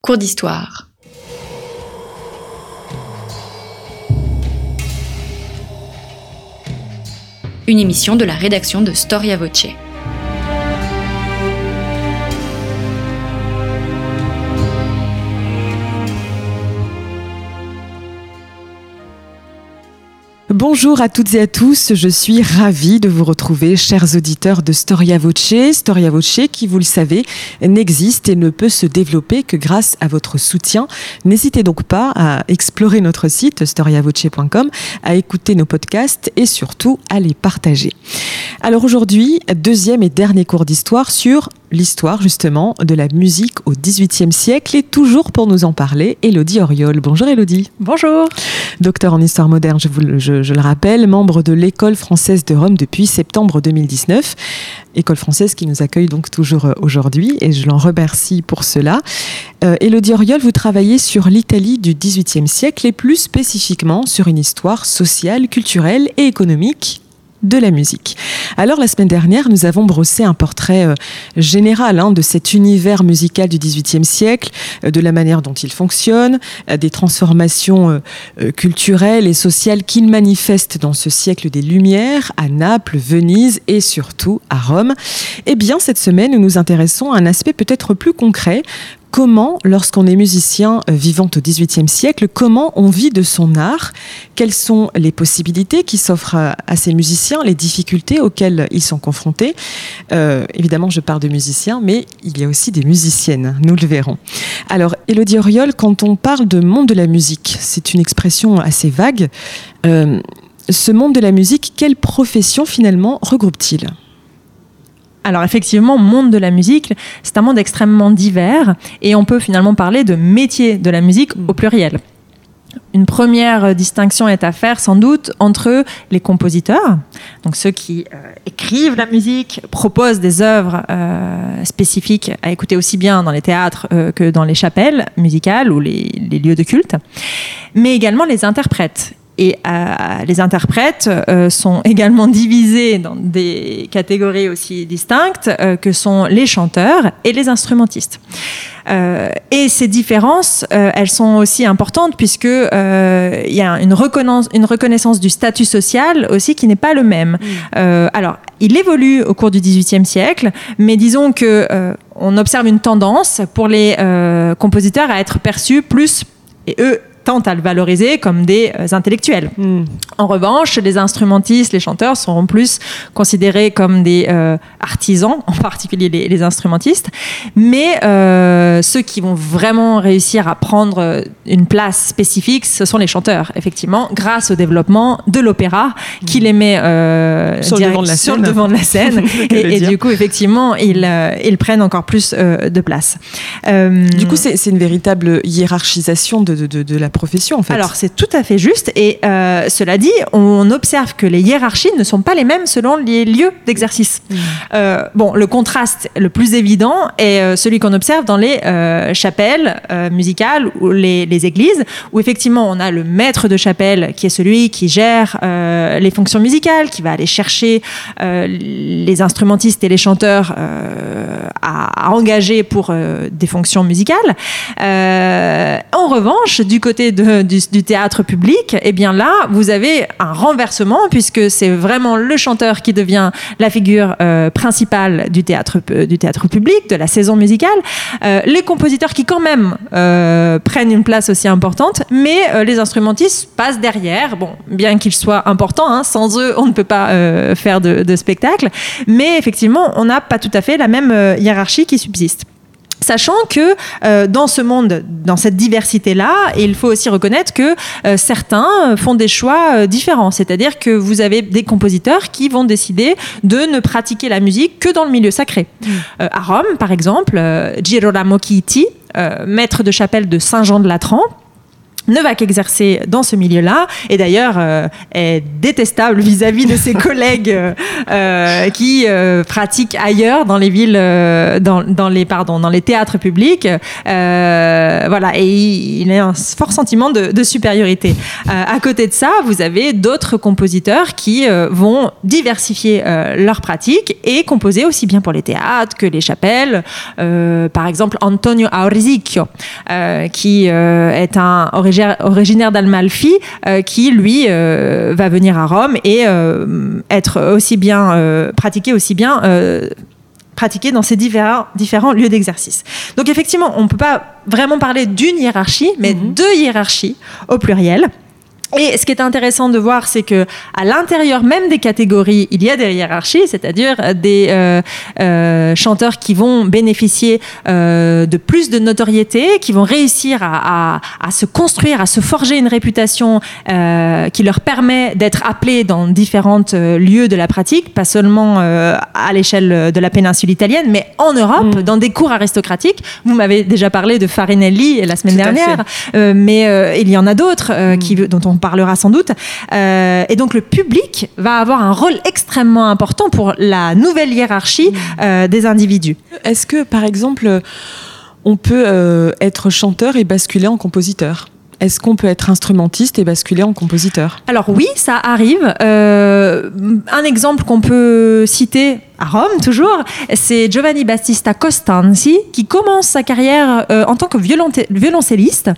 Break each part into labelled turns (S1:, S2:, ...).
S1: Cours d'histoire. Une émission de la rédaction de Storia Voce.
S2: Bonjour à toutes et à tous, je suis ravie de vous retrouver, chers auditeurs de Storia Voce. Storia Voce, qui, vous le savez, n'existe et ne peut se développer que grâce à votre soutien. N'hésitez donc pas à explorer notre site storiavoce.com, à écouter nos podcasts et surtout à les partager. Alors aujourd'hui, deuxième et dernier cours d'histoire sur l'histoire justement de la musique au XVIIIe siècle et toujours pour nous en parler, Elodie Oriol. Bonjour Elodie.
S3: Bonjour.
S2: Docteur en histoire moderne, je, vous, le- je- je le rappelle, membre de l'école française de Rome depuis septembre 2019. École française qui nous accueille donc toujours euh, aujourd'hui et je l'en remercie pour cela. Euh, Elodie Oriol, vous travaillez sur l'Italie du XVIIIe siècle et plus spécifiquement sur une histoire sociale, culturelle et économique de la musique. Alors la semaine dernière, nous avons brossé un portrait euh, général hein, de cet univers musical du XVIIIe siècle, euh, de la manière dont il fonctionne, euh, des transformations culturelles et sociales qu'il manifeste dans ce siècle des Lumières, à Naples, Venise et surtout à Rome. Eh bien, cette semaine, nous nous intéressons à un aspect peut-être plus concret. Comment, lorsqu'on est musicien euh, vivant au XVIIIe siècle, comment on vit de son art? Quelles sont les possibilités qui s'offrent à, ces musiciens, les difficultés auxquelles ils sont confrontés? Euh, Évidemment, je parle de musiciens, mais il y a aussi des musiciennes, nous le verrons. Alors, Elodie Oriol, quand on parle de monde de la musique, c'est une expression assez vague. Euh, ce monde de la musique, quelle profession finalement regroupe-t-il?
S3: Alors effectivement, monde de la musique, c'est un monde extrêmement divers et on peut finalement parler de métier de la musique au pluriel. Une première distinction est à faire sans doute entre les compositeurs, donc ceux qui euh, écrivent la musique, proposent des œuvres euh, spécifiques à écouter aussi bien dans les théâtres euh, que dans les chapelles musicales ou les lieux de culte, mais également les interprètes. Et euh, les interprètes euh, sont également divisés dans des catégories aussi distinctes euh, que sont les chanteurs et les instrumentistes. Et ces différences, elles sont aussi importantes puisque il y a une reconnaissance, une reconnaissance du statut social aussi qui n'est pas le même. Euh, alors, il évolue au cours du XVIIIe siècle, mais disons que on observe une tendance pour les compositeurs à être perçus plus et eux à le valoriser comme des euh, intellectuels. En revanche, les instrumentistes, les chanteurs seront plus considérés comme des euh, artisans, en particulier les, les instrumentistes. Mais euh, ceux qui vont vraiment réussir à prendre une place spécifique, ce sont les chanteurs, effectivement, grâce au développement de l'opéra qui les met euh,
S2: Sur le
S3: direct
S2: devant de la
S3: sur
S2: scène.
S3: le devant de la scène.
S2: Que le
S3: et, du coup, effectivement, ils, euh, ils prennent encore plus euh, de place. Euh,
S2: Du coup, c'est c'est une véritable hiérarchisation de, de- de- de la profession, en fait.
S3: alors c'est tout à fait juste et euh, cela dit, on observe que les hiérarchies ne sont pas les mêmes selon les lieux d'exercice. Euh, bon, le contraste le plus évident est euh, celui qu'on observe dans les euh, chapelles musicales ou les, les églises, où effectivement on a le maître de chapelle qui est celui qui gère les fonctions musicales, qui va aller chercher les instrumentistes et les chanteurs à, à engager pour des fonctions musicales. En revanche, du côté du, théâtre public, eh bien là, vous avez un renversement puisque c'est vraiment le chanteur qui devient la figure euh, principale du théâtre, pu- du théâtre public, de la saison musicale. Euh, les compositeurs qui quand même euh, prennent une place aussi importante, mais euh, les instrumentistes passent derrière. Bon, bien qu'ils soient importants, hein, sans eux, on ne peut pas euh, faire de, spectacle. Mais effectivement, on n'a pas tout à fait la même euh, hiérarchie qui subsiste. Sachant que euh, dans ce monde, dans cette diversité-là, il faut aussi reconnaître que euh, certains font des choix euh, différents. C'est-à-dire que vous avez des compositeurs qui vont décider de ne pratiquer la musique que dans le milieu sacré. Euh, à Rome, par exemple, Girolamo Chieti, euh, maître de chapelle de Saint-Jean de Latran, ne va qu'exercer dans ce milieu-là et d'ailleurs euh, est détestable vis-à-vis de ses collègues euh, euh, qui pratiquent ailleurs dans les villes, dans, les pardon, dans les théâtres publics. Voilà, et il, a un fort sentiment de, supériorité. À côté de ça, vous avez d'autres compositeurs qui vont diversifier leurs pratiques et composer aussi bien pour les théâtres que les chapelles. Par exemple, Antonio Aurizicchio, qui est un originaire, originaire d'Almalfi, euh, qui lui euh, va venir à Rome et euh, être aussi bien pratiquer aussi bien. dans ces différents, différents lieux d'exercice. Donc effectivement, on ne peut pas vraiment parler d'une hiérarchie, mais deux hiérarchies au pluriel. Et ce qui est intéressant de voir, c'est que à l'intérieur même des catégories, il y a des hiérarchies, c'est-à-dire des euh, euh, chanteurs qui vont bénéficier euh, de plus de notoriété, qui vont réussir à, à- à se construire, à se forger une réputation euh, qui leur permet d'être appelés dans différents euh, lieux de la pratique, pas seulement euh, à l'échelle de la péninsule italienne, mais en Europe,
S2: Mm.
S3: dans des cours aristocratiques. Vous m'avez déjà parlé de Farinelli la semaine
S2: Tout
S3: dernière. Euh, mais euh, il y en a d'autres euh, qui, dont on parlera sans doute. Euh, et donc le public va avoir un rôle extrêmement important pour la nouvelle hiérarchie euh, des individus.
S2: Est-ce que, par exemple, on peut euh, être chanteur et basculer en compositeur? Est-ce qu'on peut être instrumentiste et basculer en compositeur?
S3: Alors oui, ça arrive. Euh, un exemple qu'on peut citer à Rome toujours, c'est Giovanni Battista Costanzi qui commence sa carrière euh, en tant que violoncelliste,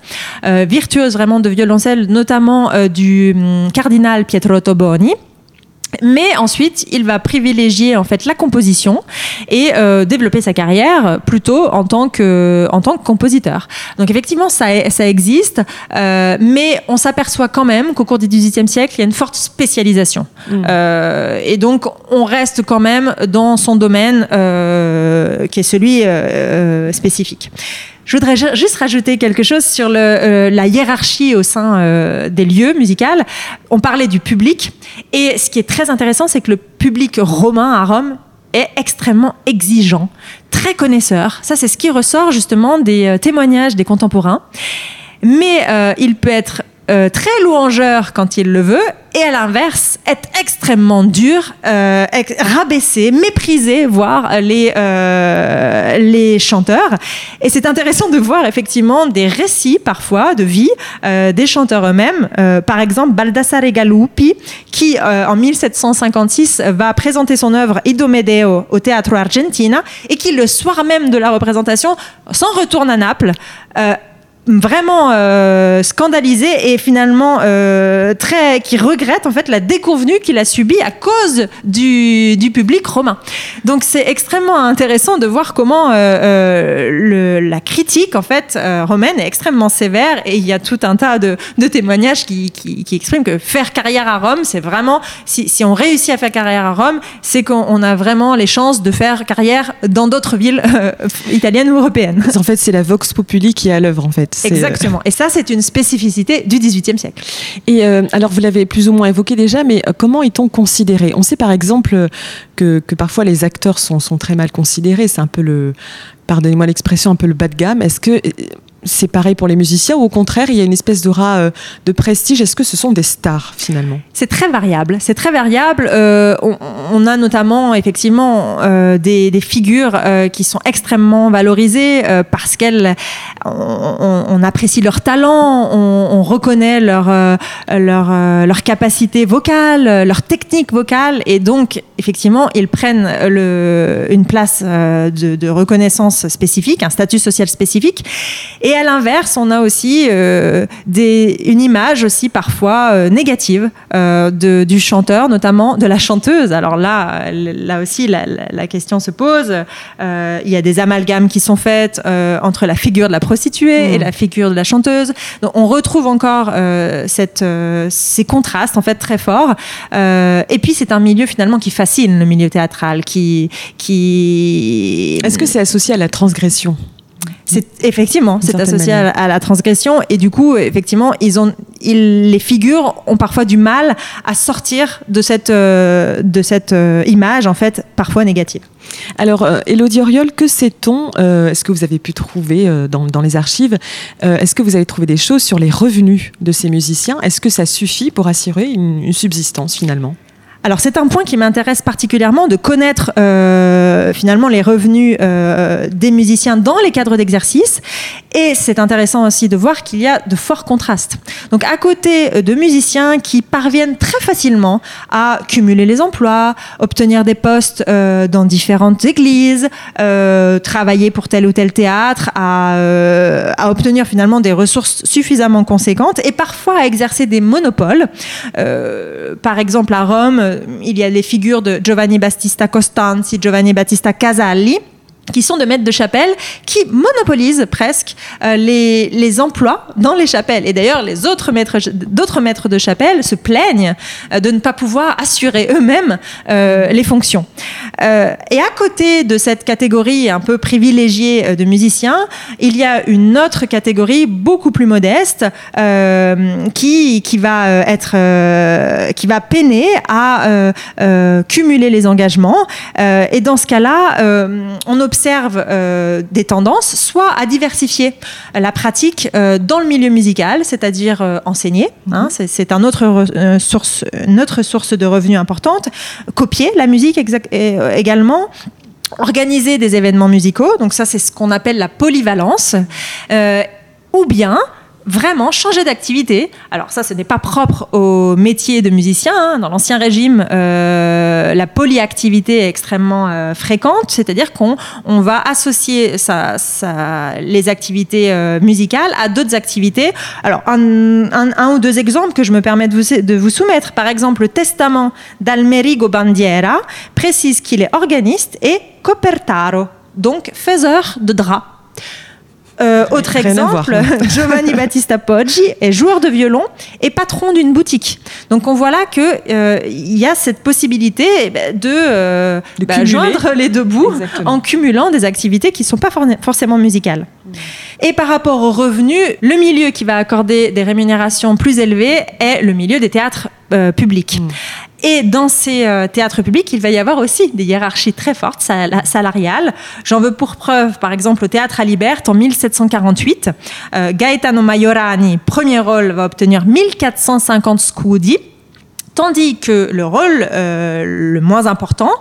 S3: euh, virtuose vraiment de violoncelle, notamment du hum, cardinal Pietro Toboni. Mais ensuite, il va privilégier en fait la composition et euh, développer sa carrière plutôt en tant que en tant que compositeur. Donc effectivement, ça ça existe, euh, mais on s'aperçoit quand même qu'au cours du XVIIIe siècle, il y a une forte spécialisation. Euh, et donc, on reste quand même dans son domaine euh, qui est celui euh, euh, spécifique. Je voudrais ju- juste rajouter quelque chose sur le, euh, la hiérarchie au sein euh, des lieux musicaux. On parlait du public. Et ce qui est très intéressant, c'est que le public romain à Rome est extrêmement exigeant, très connaisseur. Ça, c'est ce qui ressort justement des euh, témoignages des contemporains. Mais euh, il peut être euh, très louangeur quand il le veut, et à l'inverse, être extrêmement dur, euh, rabaisser, mépriser, voire les, euh, les chanteurs. Et c'est intéressant de voir effectivement des récits parfois de vie des chanteurs eux-mêmes. Par exemple, Baldassare Galuppi, qui en 1756 va présenter son œuvre Idomedeo au Teatro Argentina, et qui le soir même de la représentation s'en retourne à Naples. Vraiment euh, scandalisé et finalement euh, très qui regrette en fait la déconvenue qu'il a subie à cause du, du public romain. Donc c'est extrêmement intéressant de voir comment euh, euh, le, la critique en fait euh, romaine est extrêmement sévère et il y a tout un tas de, de témoignages qui, qui, qui expriment que faire carrière à Rome c'est vraiment si, si on réussit à faire carrière à Rome c'est qu'on on a vraiment les chances de faire carrière dans d'autres villes euh, italiennes ou européennes.
S2: En fait, c'est la vox populi qui est à l'œuvre, en fait. C'est-
S3: Exactement. Et ça, c'est une spécificité du XVIIIe siècle.
S2: Et euh, alors, vous l'avez plus ou moins évoqué déjà, mais euh, comment est-on considéré? On sait par exemple euh, que, que parfois les acteurs sont, sont très mal considérés. C'est un peu le, pardonnez-moi l'expression, un peu le bas de gamme. Est-ce que euh, c'est pareil pour les musiciens ou au contraire, il y a une espèce d'aura euh, de prestige? Est-ce que ce sont des stars finalement?
S3: C'est très variable. C'est très variable. Euh, on, a notamment effectivement euh, des, figures euh, qui sont extrêmement valorisées parce qu'elles, on, apprécie leur talent, on, on reconnaît leur leur capacité vocale, leur technique vocale, et donc effectivement ils prennent une place de, reconnaissance spécifique, un statut social spécifique. À l'inverse, on a aussi euh, des, une image aussi parfois euh, négative euh, de, du chanteur, notamment de la chanteuse. Alors là, là aussi, la, la- la question se pose. Il y a des amalgames qui sont faites entre la figure de la prostituée et la figure de la chanteuse. Donc on retrouve encore cette, ces contrastes en fait très forts. Et puis c'est un milieu finalement qui fascine le milieu théâtral, qui, qui
S2: Est-ce que c'est associé à la transgression?
S3: C'est effectivement, c'est associé à, la transgression et du coup, effectivement, ils ont, les figures ont parfois du mal à sortir de cette, euh, de cette euh, image, en fait, parfois négative.
S2: Alors, Elodie Oriol, que sait-on Est-ce que vous avez pu trouver dans, dans, les archives Est-ce que vous avez trouvé des choses sur les revenus de ces musiciens? Est-ce que ça suffit pour assurer une subsistance finalement?
S3: Alors c'est un point qui m'intéresse particulièrement de connaître euh, finalement les revenus euh, des musiciens dans les cadres d'exercice et c'est intéressant aussi de voir qu'il y a de forts contrastes. Donc à côté de musiciens qui parviennent très facilement à cumuler les emplois, obtenir des postes euh, dans différentes églises, travailler pour tel ou tel théâtre, à, à, obtenir finalement des ressources suffisamment conséquentes et parfois à exercer des monopoles. par exemple à Rome, euh, il y a les figures de Giovanni Battista Costanzi, Giovanni Battista Casalli qui sont de maîtres de chapelle, qui monopolisent presque euh, les, emplois dans les chapelles. Et d'ailleurs, les autres maîtres, d'autres maîtres de chapelle se plaignent euh, de ne pas pouvoir assurer eux-mêmes euh, les fonctions. et à côté de cette catégorie un peu privilégiée de musiciens, il y a une autre catégorie beaucoup plus modeste qui, qui va être, qui va peiner à cumuler les engagements. et dans ce cas-là, on observe observe euh, des tendances, soit à diversifier la pratique euh, dans le milieu musical, c'est-à-dire euh, enseigner, hein, mhm. c'est un autre source, une autre source de revenus importante, copier la musique également organiser des événements musicaux, donc ça c'est ce qu'on appelle la polyvalence, ou bien vraiment changer d'activité. Alors ça, ce n'est pas propre au métier de musicien. Hein. Dans l'ancien régime, euh, la polyactivité est extrêmement euh, fréquente, c'est-à-dire qu'on on va associer les activités euh, musicales à d'autres activités. Alors un, ou deux exemples que je me permets de vous, de vous soumettre. Par exemple, le testament d'Almerigo Bandiera précise qu'il est organiste et copertaro, donc faiseur de draps. Euh, autre exemple, Giovanni Battista Poggi est joueur de violon et patron d'une boutique. Donc on voit là qu'il euh, y a cette possibilité eh ben, de, euh, bah, joindre les deux bouts en cumulant des activités qui ne sont pas forcément musicales. Mm. Et par rapport aux revenus, le milieu qui va accorder des rémunérations plus élevées est le milieu des théâtres publics. Mm. Et dans ces euh, théâtres publics, il va y avoir aussi des hiérarchies très fortes salariales. J'en veux pour preuve, par exemple, au théâtre à Liberte en 1748. Euh, Gaetano Majorani, premier rôle, va obtenir 1450 scudi, tandis que le rôle euh, le moins important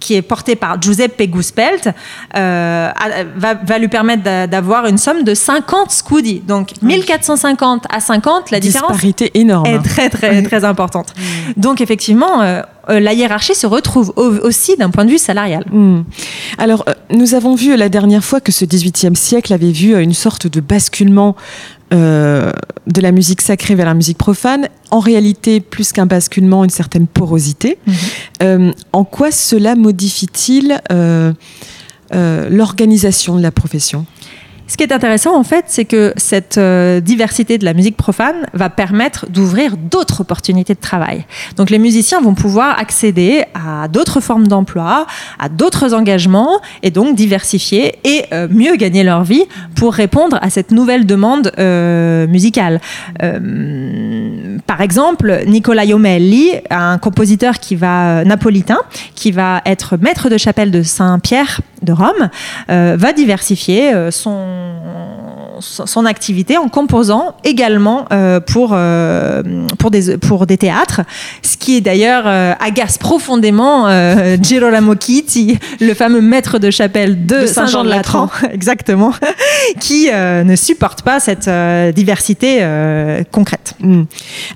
S3: qui est porté par Giuseppe Guspelt, euh, va, lui permettre d'avoir une somme de 50 scudi. Donc 1450 à 50, la différence
S2: énorme.
S3: est très très très importante. Donc effectivement, euh, euh, la hiérarchie se retrouve aussi d'un point de vue salarial.
S2: Mm. Alors nous avons vu la dernière fois que ce 18e siècle avait vu une sorte de basculement euh, de la musique sacrée vers la musique profane, en réalité, plus qu'un basculement, une certaine porosité. Mhm. Euh, en quoi cela modifie-t-il euh, l'organisation de la profession?
S3: Ce qui est intéressant, en fait, c'est que cette euh, diversité de la musique profane va permettre d'ouvrir d'autres opportunités de travail. Donc, les musiciens vont pouvoir accéder à d'autres formes d'emploi, à d'autres engagements, et donc diversifier et euh, mieux gagner leur vie pour répondre à cette nouvelle demande euh, musicale. par exemple, Nicola Iomelli, un compositeur qui va napolitain, qui va être maître de chapelle de Saint-Pierre de Rome, va diversifier son son, activité en composant également euh, pour, euh, pour, des, pour des théâtres, ce qui est d'ailleurs euh, agace profondément Girolamo Chitti, le fameux maître de chapelle de, Saint-Jean-de-Latran, exactement, qui ne supporte pas cette diversité concrète.
S2: Hmm.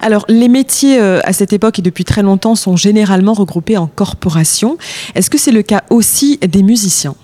S2: Alors, les métiers à cette époque et depuis très longtemps sont généralement regroupés en corporations. Est-ce que c'est le cas aussi des musiciens?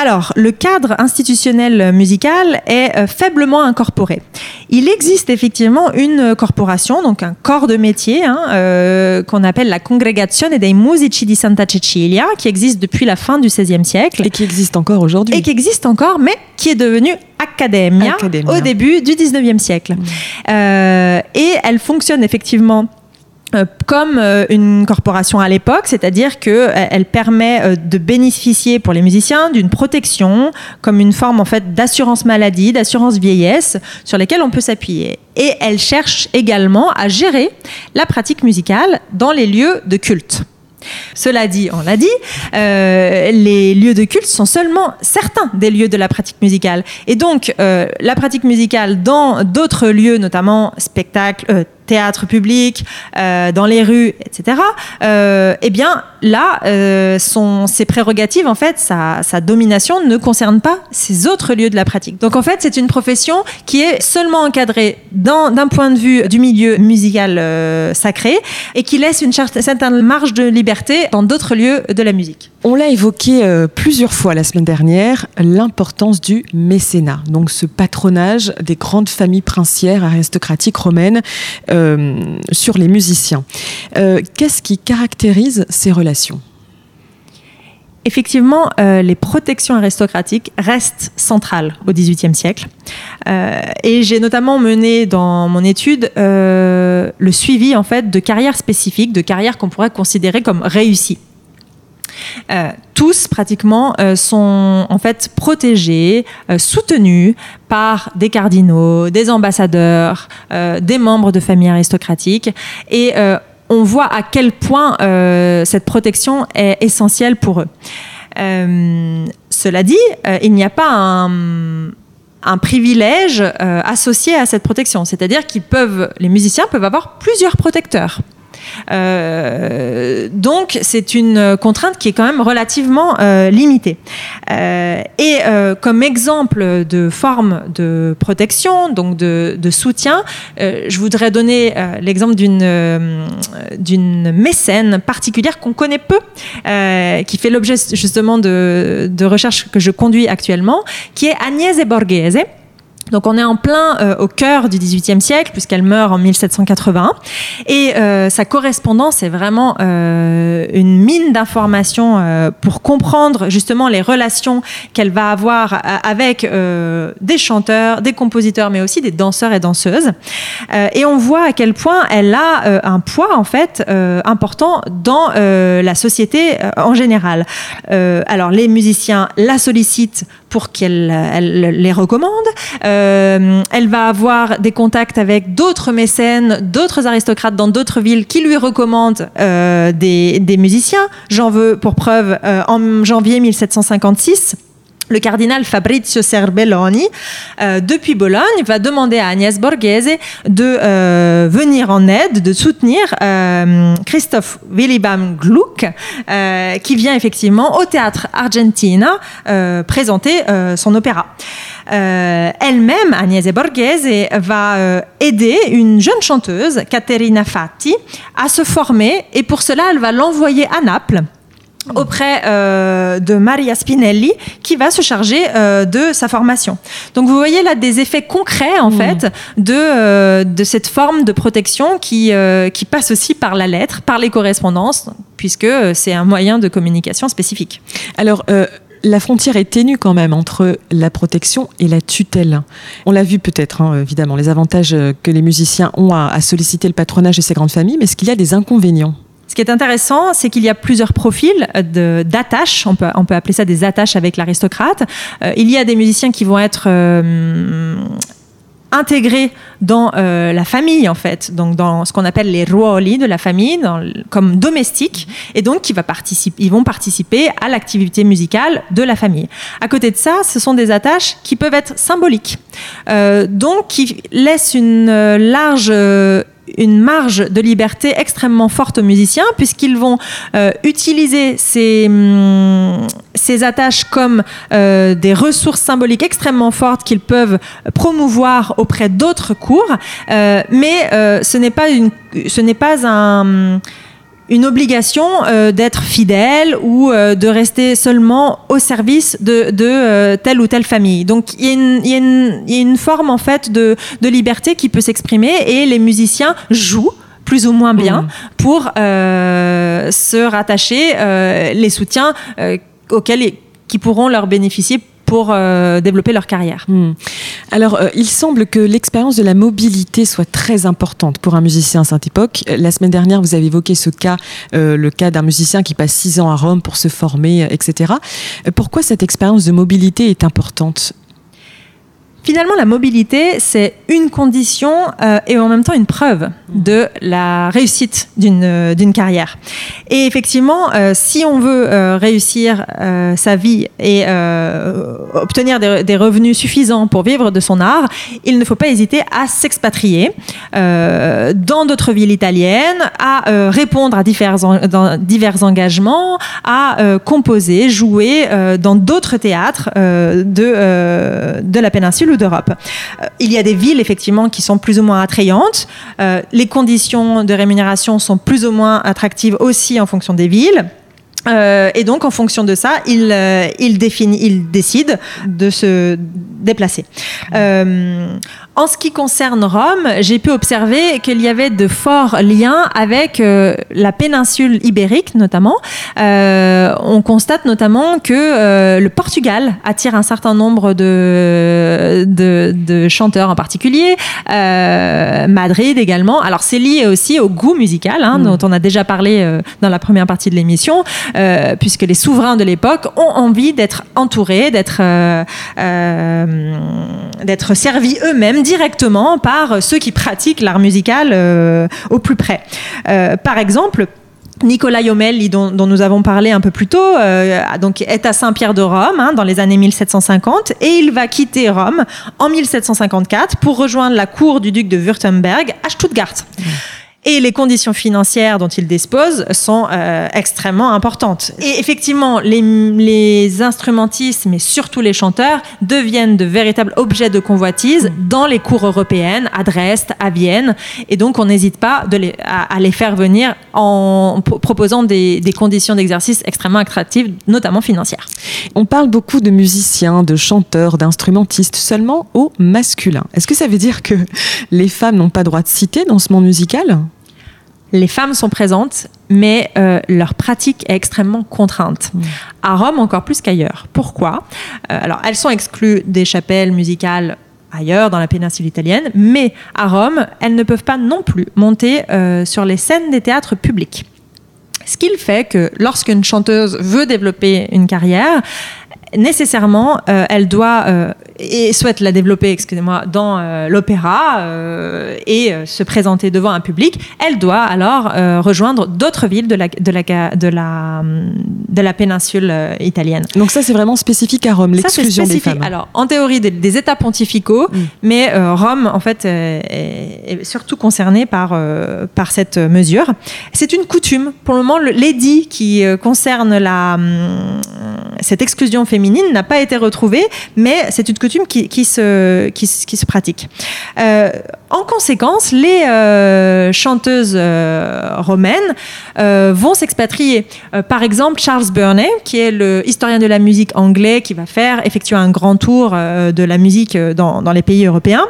S3: Alors, le cadre institutionnel musical est euh, faiblement incorporé. Il existe effectivement une corporation, donc un corps de métier, hein, euh, qu'on appelle la Congregazione dei Musici di Santa Cecilia, qui existe depuis la fin du XVIe siècle.
S2: Et qui existe encore aujourd'hui.
S3: Et qui existe encore, mais qui est devenue Accademia, au début du XIXe siècle. Mmh. Euh, et elle fonctionne effectivement euh, comme euh, une corporation à l'époque, c'est-à-dire qu'elle permet euh, de bénéficier pour les musiciens d'une protection comme une forme en fait d'assurance maladie, d'assurance vieillesse sur lesquelles on peut s'appuyer. Et elle cherche également à gérer la pratique musicale dans les lieux de culte. Cela dit, on l'a dit, euh, les lieux de culte sont seulement certains des lieux de la pratique musicale. Et donc, euh, la pratique musicale dans d'autres lieux, notamment spectacles, euh, théâtre public, euh, dans les rues, etc. Euh, eh bien, là, euh, son, ses prérogatives, en fait, sa, sa domination ne concerne pas ces autres lieux de la pratique. Donc, en fait, c'est une profession qui est seulement encadrée d'un point de vue du milieu musical euh, sacré et qui laisse une cer- certaine marge de liberté dans d'autres lieux de la musique.
S2: On l'a évoqué euh, plusieurs fois la semaine dernière, l'importance du mécénat, donc ce patronage des grandes familles princières aristocratiques romaines euh, sur les musiciens. Euh, Qu'est-ce qui caractérise ces relations?
S3: Effectivement, les protections aristocratiques restent centrales au XVIIIe siècle. Et j'ai notamment mené dans mon étude le suivi en fait de carrières spécifiques, de carrières qu'on pourrait considérer comme réussies. Euh, tous pratiquement euh, sont en fait protégés, euh, soutenus par des cardinaux, des ambassadeurs, des membres de familles aristocratiques et on voit à quel point cette protection est essentielle pour eux. Cela dit, il n'y a pas un, privilège associé à cette protection, c'est-à-dire qu'ils peuvent, les musiciens peuvent avoir plusieurs protecteurs. Euh, donc c'est une contrainte qui est quand même relativement euh, limitée. Euh, et comme exemple de forme de protection, donc de, soutien, je voudrais donner l'exemple d'une d'une mécène particulière qu'on connaît peu, qui fait l'objet justement de, de recherches que je conduis actuellement, qui est Agnese Borghese. Donc on est en plein euh, au cœur du XVIIIe siècle puisqu'elle meurt en 1781 et euh, sa correspondance est vraiment euh, une mine d'informations euh, pour comprendre justement les relations qu'elle va avoir euh, avec euh, des chanteurs, des compositeurs mais aussi des danseurs et danseuses et on voit à quel point elle a un poids en fait important dans la société en général. Alors les musiciens la sollicitent pour qu'elle elle les recommande. Euh, elle va avoir des contacts avec d'autres mécènes, d'autres aristocrates dans d'autres villes qui lui recommandent euh, des, des musiciens. J'en veux pour preuve euh, en janvier 1756. Le cardinal Fabrizio Serbelloni, euh, depuis Bologne, va demander à Agnès Borghese de euh, venir en aide, de soutenir euh, Christophe Willibam Gluck, euh, qui vient effectivement au théâtre Argentina euh, présenter euh, son opéra. Euh, Elle-même, Agnese Borghese, va euh, aider une jeune chanteuse, Caterina Fatti, à se former et pour cela, elle va l'envoyer à Naples auprès euh, de Maria Spinelli qui va se charger euh, de sa formation. Donc vous voyez là des effets concrets en fait de, euh, de cette forme de protection qui, qui passe aussi par la lettre, par les correspondances, puisque c'est un moyen de communication spécifique.
S2: Alors, la frontière est ténue quand même entre la protection et la tutelle. On l'a vu peut-être, hein, évidemment, les avantages que les musiciens ont à, à solliciter le patronage de ces grandes familles, mais est-ce qu'il y a des inconvénients?
S3: Qui est intéressant, c'est qu'il y a plusieurs profils d'attaches, on peut, appeler ça des attaches avec l'aristocrate. Euh, il y a des musiciens qui vont être euh, intégrés dans euh, la famille, en fait, donc dans ce qu'on appelle les ruoli de la famille, comme domestiques, et donc qui va participer, ils vont participer à l'activité musicale de la famille. À côté de ça, ce sont des attaches qui peuvent être symboliques, donc qui laissent une large une marge de liberté extrêmement forte aux musiciens puisqu'ils vont euh, utiliser ces, hum, ces attaches comme euh, des ressources symboliques extrêmement fortes qu'ils peuvent promouvoir auprès d'autres cours, Euh, mais ce n'est pas une, ce n'est pas un une obligation euh, d'être fidèle ou euh, de rester seulement au service de, de euh, telle ou telle famille. Donc il y, a une- y y a forme en fait de, de liberté qui peut s'exprimer et les musiciens jouent plus ou moins bien
S2: Mhm.
S3: pour euh, se rattacher euh, les soutiens euh, auxquels ils- qui pourront leur bénéficier pour euh, développer leur carrière.
S2: Hmm. Alors, euh, il semble que l'expérience de la mobilité soit très importante pour un musicien à cette époque. La semaine dernière, vous avez évoqué ce cas, euh, le cas d'un musicien qui passe six ans à Rome pour se former, euh, etc. Euh, Pourquoi cette expérience de mobilité est importante?
S3: Finalement, la mobilité, c'est une condition euh, et en même temps une preuve de la réussite d'une euh, carrière. Et effectivement, euh, si on veut euh, réussir sa vie et obtenir des, des revenus suffisants pour vivre de son art, il ne faut pas hésiter à s'expatrier dans d'autres villes italiennes, à répondre à divers, en- divers engagements, à composer, jouer dans d'autres théâtres de, de la péninsule d'Europe. Euh, il y a des villes effectivement qui sont plus ou moins attrayantes. Euh, les conditions de rémunération sont plus ou moins attractives aussi en fonction des villes. Euh, et donc, en fonction de ça, il, euh, décide de se déplacer. En ce qui concerne Rome, j'ai pu observer qu'il y avait de forts liens avec euh, la péninsule ibérique, notamment. Euh, on constate notamment que euh, le Portugal attire un certain nombre de, de, de chanteurs en particulier, Madrid également. Alors, c'est lié aussi au goût musical, hein,
S2: Mm.
S3: dont on a déjà parlé dans la première partie de l'émission, puisque les souverains de l'époque ont envie d'être entourés, d'être d'être servis eux-mêmes directement par ceux qui pratiquent l'art musical euh, au plus près. Euh, par exemple, Nicolas Jomelli, dont, dont nous avons parlé un peu plus tôt, euh, donc est à Saint-Pierre de Rome hein, dans les années 1750 et il va quitter Rome en 1754 pour rejoindre la cour du duc de Württemberg à Stuttgart. Et les conditions financières dont il dispose sont euh, extrêmement importantes. Et effectivement, les, les instrumentistes, mais surtout les chanteurs, deviennent de véritables objets de convoitise dans les cours européennes, à Dresde, à Vienne. Et donc, on n'hésite pas de les, à, à les faire venir en pro- proposant des, des conditions d'exercice extrêmement attractives, notamment financières.
S2: On parle beaucoup de musiciens, de chanteurs, d'instrumentistes, seulement au masculin. Est-ce que ça veut dire que les femmes n'ont pas droit de citer dans ce monde musical?
S3: Les femmes sont présentes, mais euh, leur pratique est extrêmement contrainte. À Rome, encore plus qu'ailleurs. Pourquoi? Euh, Alors, elles sont exclues des chapelles musicales ailleurs, dans la péninsule italienne, mais à Rome, elles ne peuvent pas non plus monter euh, sur les scènes des théâtres publics. Ce qui fait que lorsqu'une chanteuse veut développer une carrière, nécessairement, euh, elle doit euh, et souhaite la développer, excusez-moi, dans euh, l'opéra euh, et euh, se présenter devant un public, elle doit alors rejoindre d'autres villes de la de la de la de la péninsule italienne.
S2: Donc ça, c'est vraiment spécifique à Rome, l'exclusion des femmes.
S3: Alors, en théorie, des, des États pontificaux,
S2: Mm.
S3: mais Rome, en fait, est, est surtout concerné par, par cette mesure. C'est une coutume. Pour le moment, l'édit qui concerne la, hum, cette exclusion féminine n'a pas été retrouvé, mais c'est une coutume qui, se, qui, se- qui se pratique. Euh, en conséquence, les euh, chanteuses euh, romaines vont s'expatrier. Par exemple, Charles Burney, qui est le historien de la musique anglais, qui va faire effectuer un grand tour de la musique dans les pays européens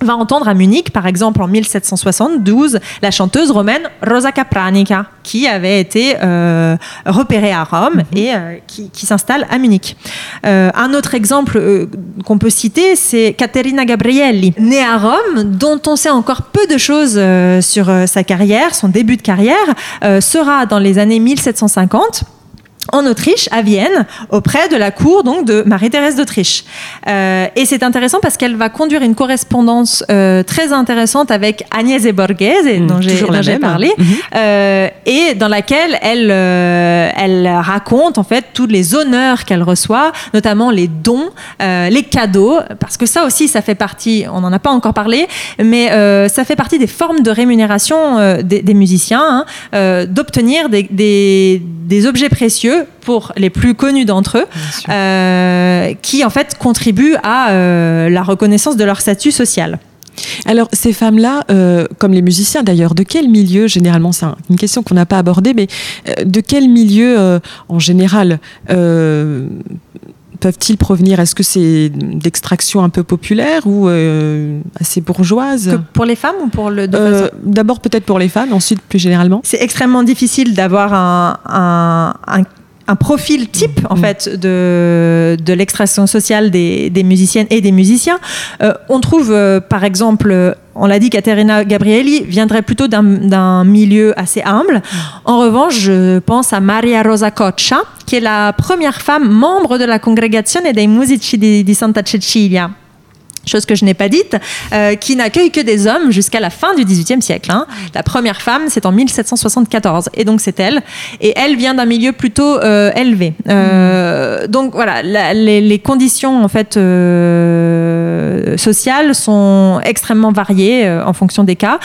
S3: va entendre à Munich, par exemple en 1772, la chanteuse romaine Rosa Capranica, qui avait été euh, repérée à Rome et euh, qui, qui s'installe à Munich. Euh, un autre exemple euh, qu'on peut citer, c'est Caterina Gabrielli, née à Rome, dont on sait encore peu de choses euh, sur euh, sa carrière, son début de carrière, euh, sera dans les années 1750 en Autriche, à Vienne, auprès de la cour donc de Marie-Thérèse d'Autriche. Euh, et c'est intéressant parce qu'elle va conduire une correspondance euh, très intéressante avec Agnese Borghese,
S2: Mmh,
S3: dont j'ai parlé,
S2: Mhm.
S3: euh, et dans laquelle elle, euh, elle raconte en fait tous les honneurs qu'elle reçoit, notamment les dons, les cadeaux, parce que ça aussi, ça fait partie, on n'en a pas encore parlé, mais ça fait partie des formes de rémunération des, des musiciens, hein, d'obtenir des, des, des objets précieux pour les plus connus d'entre eux, euh, qui en fait contribuent à euh, la reconnaissance de leur statut social.
S2: Alors, ces femmes-là, euh, comme les musiciens d'ailleurs, de quel milieu, généralement, c'est un- une question qu'on n'a pas abordée, mais euh, de quel milieu, euh, en général, peuvent-ils provenir? Est-ce que c'est d'extraction un peu populaire ou assez bourgeoise?
S3: Que pour les femmes ou pour le façon-
S2: D'abord peut-être pour les femmes, ensuite plus généralement.
S3: C'est extrêmement difficile d'avoir un, un, un- un profil type en fait de, de l'extraction sociale des, des, musiciennes et des musiciens. Euh, on trouve euh, par exemple, on l'a dit, Caterina Gabrielli viendrait plutôt d'un milieu assez humble. En revanche, je pense à Maria Rosa Coccia, qui est la première femme membre de la Congregazione dei Musici di, di Santa Cecilia chose que je n'ai pas dite, euh, qui n'accueille que des hommes jusqu'à la fin du XVIIIe siècle. Hein. La première femme, c'est en 1774, et donc c'est elle. Et elle vient d'un milieu plutôt euh, élevé. Euh, donc voilà, les, les, conditions en fait sociales sont extrêmement variées en fonction des cas.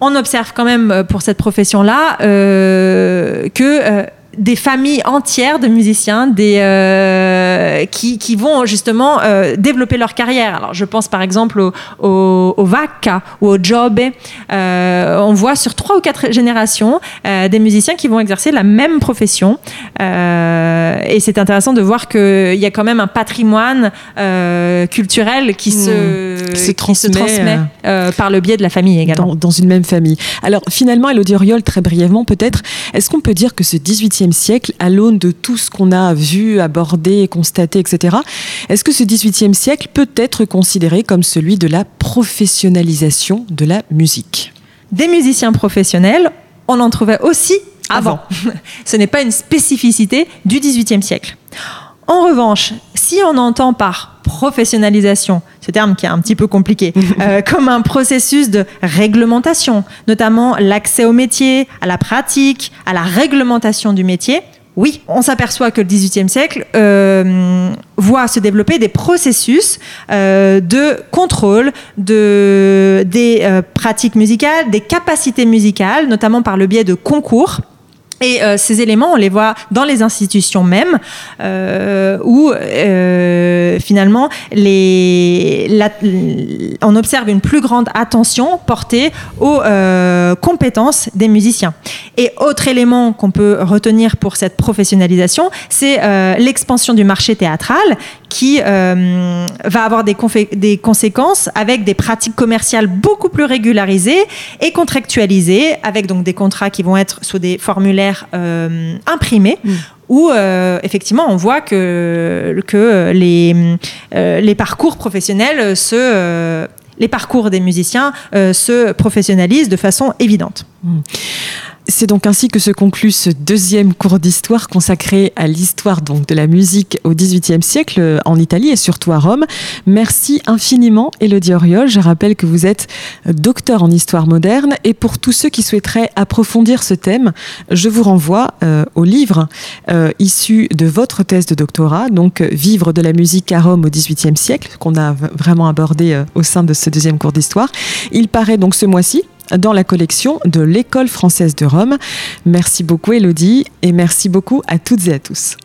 S3: On observe quand même pour cette profession-là que des familles entières de musiciens des, euh, qui, qui, vont justement euh, développer leur carrière. Alors, je pense par exemple au, au, au Vacca ou au Jobe. Euh, on voit sur trois ou quatre générations des musiciens qui vont exercer la même profession. Et c'est intéressant de voir qu'il y a quand même un patrimoine culturel qui, mmh. se,
S2: qui se
S3: qui
S2: transmet,
S3: se transmet par le biais de la famille également.
S2: Dans, dans une même famille. Alors, finalement, Elodie Oriol, très brièvement peut-être, est-ce qu'on peut dire que ce 18e siècle, à l'aune de tout ce qu'on a vu, abordé, constaté, etc., est-ce que ce XVIIIe siècle peut être considéré comme celui de la professionnalisation de la musique?
S3: Des musiciens professionnels, on en trouvait aussi avant. avant. ce n'est pas une spécificité du XVIIIe siècle. En revanche, si on entend par professionnalisation, ce terme qui est un petit peu compliqué, euh, comme un processus de réglementation, notamment l'accès au métier, à la pratique, à la réglementation du métier, oui, on s'aperçoit que le XVIIIe siècle euh, voit se développer des processus euh, de contrôle de, des euh, pratiques musicales, des capacités musicales, notamment par le biais de concours et euh, ces éléments, on les voit dans les institutions mêmes, euh, où euh, finalement on observe une plus grande attention portée aux euh, compétences des musiciens. Et autre élément qu'on peut retenir pour cette professionnalisation, c'est l'expansion du marché théâtral qui va avoir des, conséquences avec des pratiques commerciales beaucoup plus régularisées et contractualisées, avec donc des contrats qui vont être sous des formulaires euh, imprimés. Mmh où euh, effectivement on voit que, que les, euh, les parcours professionnels se euh, les parcours des musiciens se professionnalisent de façon évidente.
S2: Mmh. C'est donc ainsi que se conclut ce deuxième cours d'histoire consacré à l'histoire donc de la musique au XVIIIe siècle en Italie et surtout à Rome. Merci infiniment, Elodie Oriol. Je rappelle que vous êtes docteur en histoire moderne et pour tous ceux qui souhaiteraient approfondir ce thème, je vous renvoie euh, au livre euh, issu de votre thèse de doctorat, donc Vivre de la musique à Rome au XVIIIe siècle, qu'on a vraiment abordé euh, au sein de ce deuxième cours d'histoire. Il paraît donc ce mois-ci dans la collection de l'École française de Rome. Merci beaucoup Elodie et merci beaucoup à toutes et à tous.